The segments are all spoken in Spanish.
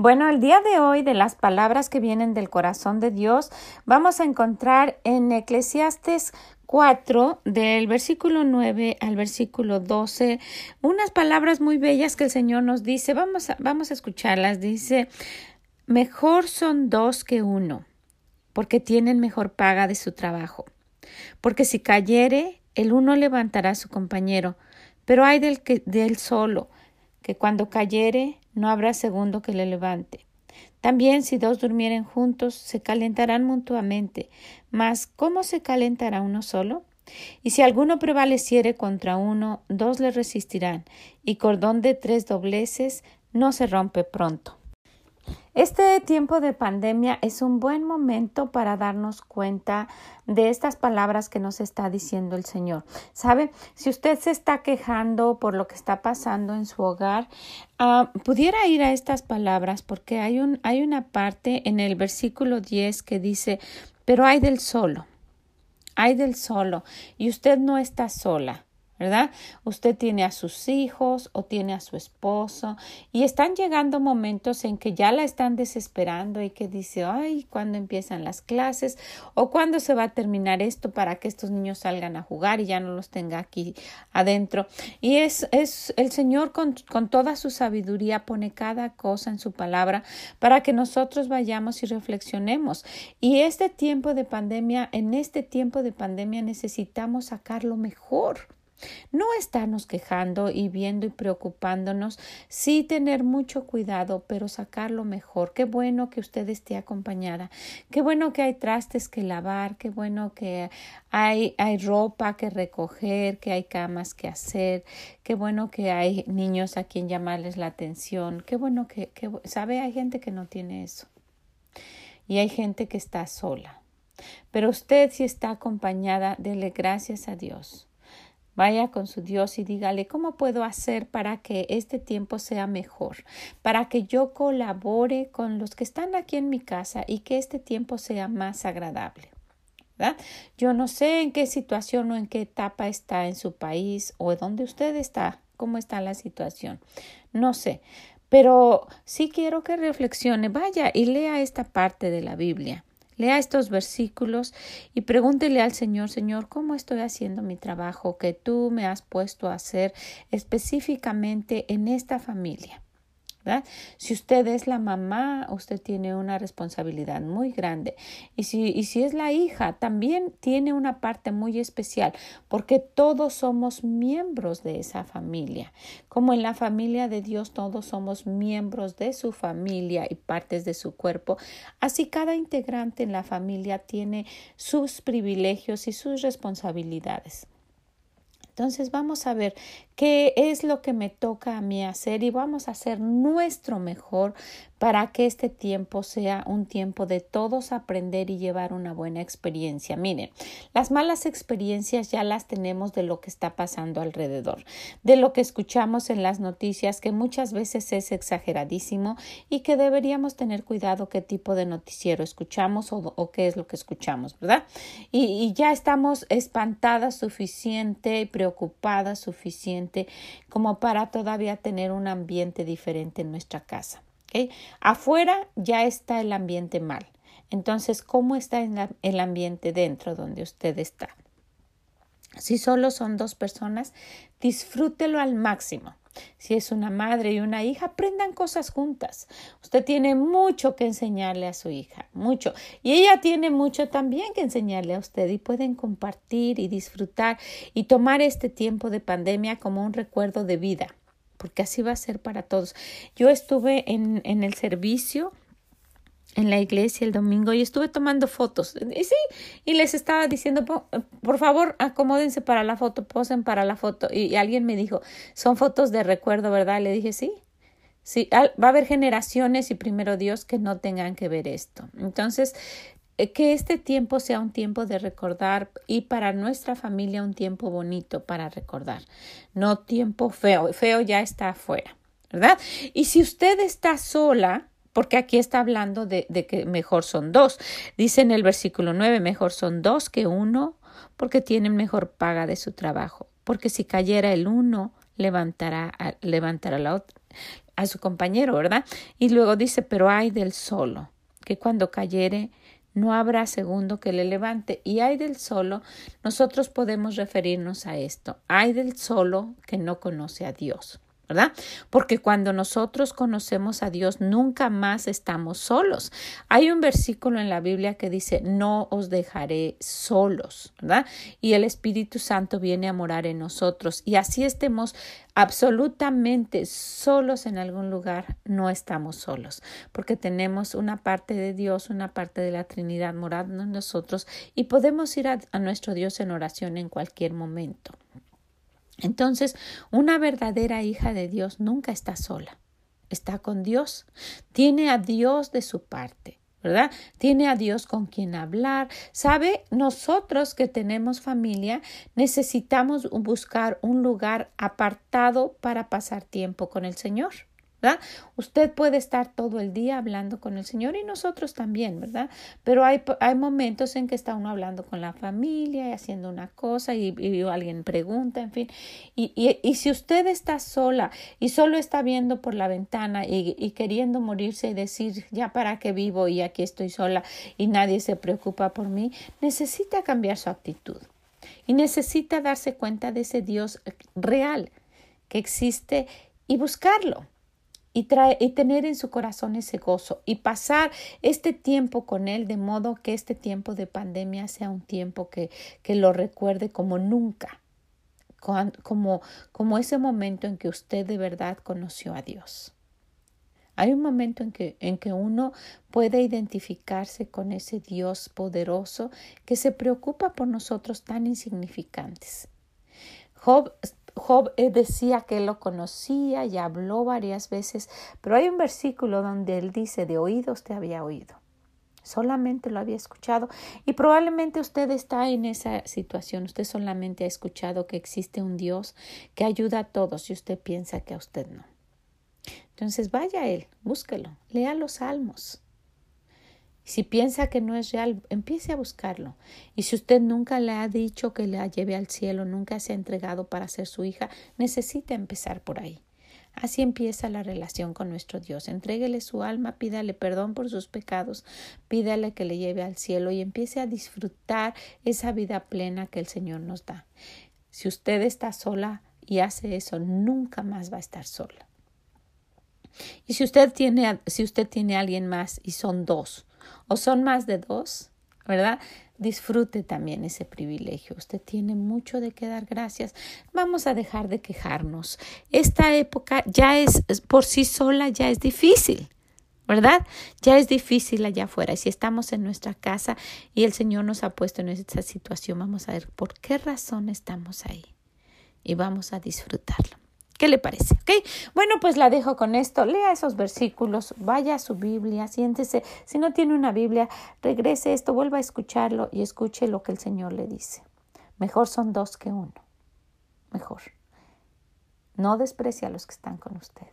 Bueno, el día de hoy de las palabras que vienen del corazón de Dios, vamos a encontrar en Eclesiastes 4, del versículo 9 al versículo 12, unas palabras muy bellas que el Señor nos dice. Vamos a, vamos a escucharlas. Dice, mejor son dos que uno, porque tienen mejor paga de su trabajo. Porque si cayere, el uno levantará a su compañero, pero hay del, que, del solo, que cuando cayere, no habrá segundo que le levante. También si dos durmieren juntos, se calentarán mutuamente, mas ¿cómo se calentará uno solo? Y si alguno prevaleciere contra uno, dos le resistirán, y cordón de tres dobleces no se rompe pronto. Este tiempo de pandemia es un buen momento para darnos cuenta de estas palabras que nos está diciendo el Señor. ¿Sabe? Si usted se está quejando por lo que está pasando en su hogar, ah, pudiera ir a estas palabras porque hay, un, hay una parte en el versículo 10 que dice, pero hay del solo, hay del solo, y usted no está sola. ¿Verdad? Usted tiene a sus hijos o tiene a su esposo y están llegando momentos en que ya la están desesperando y que dice, ay, ¿cuándo empiezan las clases? o cuándo se va a terminar esto para que estos niños salgan a jugar y ya no los tenga aquí adentro. Y es, es el Señor con, con toda su sabiduría pone cada cosa en su palabra para que nosotros vayamos y reflexionemos. Y este tiempo de pandemia, en este tiempo de pandemia necesitamos sacar lo mejor. No estarnos quejando y viendo y preocupándonos, sí tener mucho cuidado, pero sacar lo mejor. Qué bueno que usted esté acompañada, qué bueno que hay trastes que lavar, qué bueno que hay, hay ropa que recoger, que hay camas que hacer, qué bueno que hay niños a quien llamarles la atención, qué bueno que, que sabe, hay gente que no tiene eso y hay gente que está sola. Pero usted si está acompañada, dele gracias a Dios Vaya con su Dios y dígale cómo puedo hacer para que este tiempo sea mejor, para que yo colabore con los que están aquí en mi casa y que este tiempo sea más agradable. Yo no sé en qué situación o en qué etapa está en su país o dónde usted está, cómo está la situación. No sé, pero sí quiero que reflexione, vaya y lea esta parte de la Biblia. Lea estos versículos y pregúntele al Señor, Señor, ¿cómo estoy haciendo mi trabajo que tú me has puesto a hacer específicamente en esta familia? Si usted es la mamá, usted tiene una responsabilidad muy grande. Y si, y si es la hija, también tiene una parte muy especial, porque todos somos miembros de esa familia. Como en la familia de Dios todos somos miembros de su familia y partes de su cuerpo, así cada integrante en la familia tiene sus privilegios y sus responsabilidades. Entonces vamos a ver qué es lo que me toca a mí hacer y vamos a hacer nuestro mejor para que este tiempo sea un tiempo de todos aprender y llevar una buena experiencia. Miren, las malas experiencias ya las tenemos de lo que está pasando alrededor, de lo que escuchamos en las noticias, que muchas veces es exageradísimo y que deberíamos tener cuidado qué tipo de noticiero escuchamos o, qué es lo que escuchamos, ¿verdad? Y, y ya estamos espantadas suficiente, preocupadas suficiente como para todavía tener un ambiente diferente en nuestra casa. Afuera ya está el ambiente mal. Entonces, ¿cómo está el ambiente dentro donde usted está? Si solo son dos personas, disfrútelo al máximo. Si es una madre y una hija, aprendan cosas juntas. Usted tiene mucho que enseñarle a su hija, mucho. Y ella tiene mucho también que enseñarle a usted y pueden compartir y disfrutar y tomar este tiempo de pandemia como un recuerdo de vida porque así va a ser para todos. Yo estuve en, en el servicio en la iglesia el domingo y estuve tomando fotos. Y sí, y les estaba diciendo, por, favor, acomódense para la foto, posen para la foto. Y, alguien me dijo, son fotos de recuerdo, ¿verdad? Le dije, sí, Sí, va a haber generaciones y primero Dios que no tengan que ver esto. Entonces, eh, que este tiempo sea un tiempo de recordar y para nuestra familia un tiempo bonito para recordar, no tiempo feo, feo ya está afuera, ¿verdad? Y si usted está sola, porque aquí está hablando de, que mejor son dos. Dice en el versículo 9, mejor son dos que uno, porque tienen mejor paga de su trabajo. Porque si cayera el uno, levantará, otra, a su compañero, ¿verdad? Y luego dice, pero hay del solo, que cuando cayere, no habrá segundo que le levante. Y hay del solo, nosotros podemos referirnos a esto. Hay del solo que no conoce a Dios. ¿Verdad? Porque cuando nosotros conocemos a Dios, nunca más estamos solos. Hay un versículo en la Biblia que dice, no os dejaré solos, ¿verdad? Y el Espíritu Santo viene a morar en nosotros. Y así estemos absolutamente solos en algún lugar, no estamos solos, porque tenemos una parte de Dios, una parte de la Trinidad morando en nosotros y podemos ir a, a nuestro Dios en oración en cualquier momento. Entonces, una verdadera hija de Dios nunca está sola, está con Dios, tiene a Dios de su parte. ¿verdad? Tiene a Dios con quien hablar. Sabe, nosotros que tenemos familia necesitamos buscar un lugar apartado para pasar tiempo con el Señor. Usted puede estar todo el día hablando con el Señor y nosotros también, ¿verdad? Pero hay, hay momentos en que está uno hablando con la familia y haciendo una cosa y, alguien pregunta, en fin. Y, y, y, si usted está sola y solo está viendo por la ventana y queriendo morirse y decir, ya para qué vivo y aquí estoy sola y nadie se preocupa por mí, necesita cambiar su actitud y necesita darse cuenta de ese Dios real que existe y buscarlo y, trae, y tener en su corazón ese gozo y pasar este tiempo con Él de modo que este tiempo de pandemia sea un tiempo que, que lo recuerde como nunca, como, como ese momento en que usted de verdad conoció a Dios. Hay un momento en que, en que uno puede identificarse con ese Dios poderoso que se preocupa por nosotros tan insignificantes. Job Job eh, decía que lo conocía y habló varias veces, pero hay un versículo donde él dice, de oídos te había oído. Solamente lo había escuchado y probablemente usted está en esa situación. Usted solamente ha escuchado que existe un Dios que ayuda a todos y usted piensa que a usted no. Entonces vaya a él, búsquelo, lea los salmos. Si piensa que no es real, empiece a buscarlo. Y si usted nunca le ha dicho que la lleve al cielo, nunca se ha entregado para ser su hija, necesita empezar por ahí. Así empieza la relación con nuestro Dios. Entréguele su alma, pídale perdón por sus pecados, pídale que le lleve al cielo y empiece a disfrutar esa vida plena que el Señor nos da. Si usted está sola y hace eso, nunca más va a estar sola. Y si usted tiene, si usted tiene a alguien más y son dos, o son más de dos, ¿verdad? Disfrute también ese privilegio. Usted tiene mucho de qué dar gracias. Vamos a dejar de quejarnos. Esta época ya es por sí sola, ya es difícil. ¿verdad? Ya es difícil allá afuera. Y si estamos en nuestra casa y el Señor nos ha puesto en esa situación, vamos a ver por qué razón estamos ahí. Y vamos a disfrutarlo. ¿Qué le parece? Bueno, pues la dejo con esto. Lea esos versículos, vaya a su Biblia, siéntese. Si no tiene una Biblia, regrese esto, vuelva a escucharlo y escuche lo que el Señor le dice. Mejor son dos que uno. Mejor. No desprecie a los que están con usted.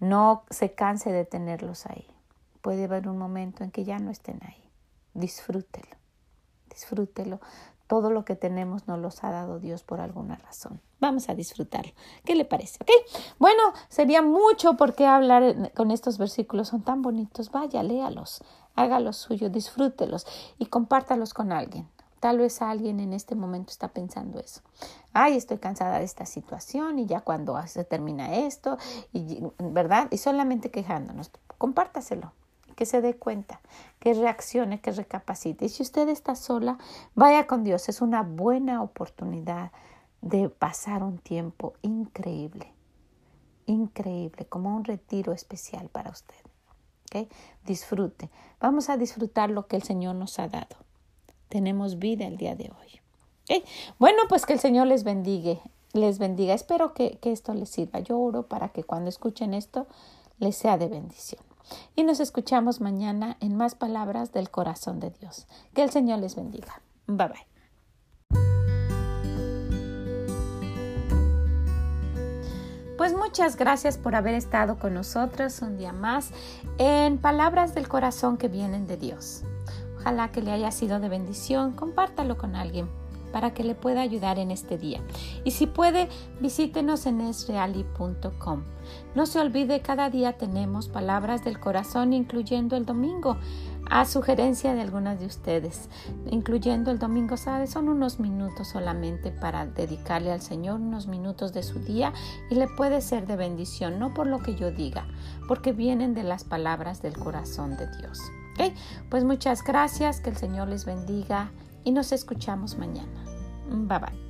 No se canse de tenerlos ahí. Puede haber un momento en que ya no estén ahí. Disfrútelo. Disfrútelo todo lo que tenemos nos los ha dado Dios por alguna razón. Vamos a disfrutarlo. ¿Qué le parece? ¿Ok? Bueno, sería mucho por qué hablar con estos versículos. Son tan bonitos. Vaya, léalos, hágalos suyos, disfrútelos y compártalos con alguien. Tal vez alguien en este momento está pensando eso. Ay, estoy cansada de esta situación y ya cuando se termina esto, y, ¿verdad? Y solamente quejándonos. Compártaselo que se dé cuenta, que reaccione, que recapacite. Y si usted está sola, vaya con Dios. Es una buena oportunidad de pasar un tiempo increíble, increíble, como un retiro especial para usted. ¿Okay? Disfrute. Vamos a disfrutar lo que el Señor nos ha dado. Tenemos vida el día de hoy. Bueno, pues que el Señor les bendiga les bendiga. Espero que, que esto les sirva. Yo oro para que cuando escuchen esto les sea de bendición. Y nos escuchamos mañana en más palabras del corazón de Dios. Que el Señor les bendiga. Bye bye. Pues muchas gracias por haber estado con nosotros un día más en Palabras del Corazón que vienen de Dios. Ojalá que le haya sido de bendición. Compártalo con alguien para que le pueda ayudar en este día. Y si puede, visítenos en esreali.com. No se olvide, cada día tenemos palabras del corazón, incluyendo el domingo, a sugerencia de algunas de ustedes, incluyendo el domingo, ¿sabe? Son unos minutos solamente para dedicarle al Señor, unos minutos de su día y le puede ser de bendición, no por lo que yo diga, porque vienen de las palabras del corazón de Dios. Pues muchas gracias, que el Señor les bendiga y nos escuchamos mañana. Bye bye.